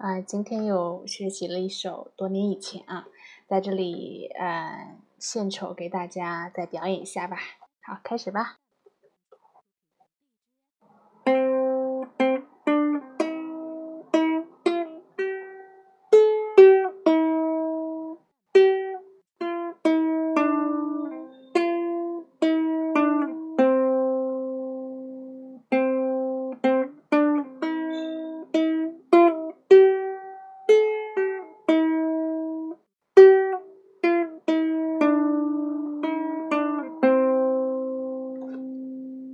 啊今天又学习了一首多年以前啊在这里呃献丑给大家再表演一下吧。好开始吧。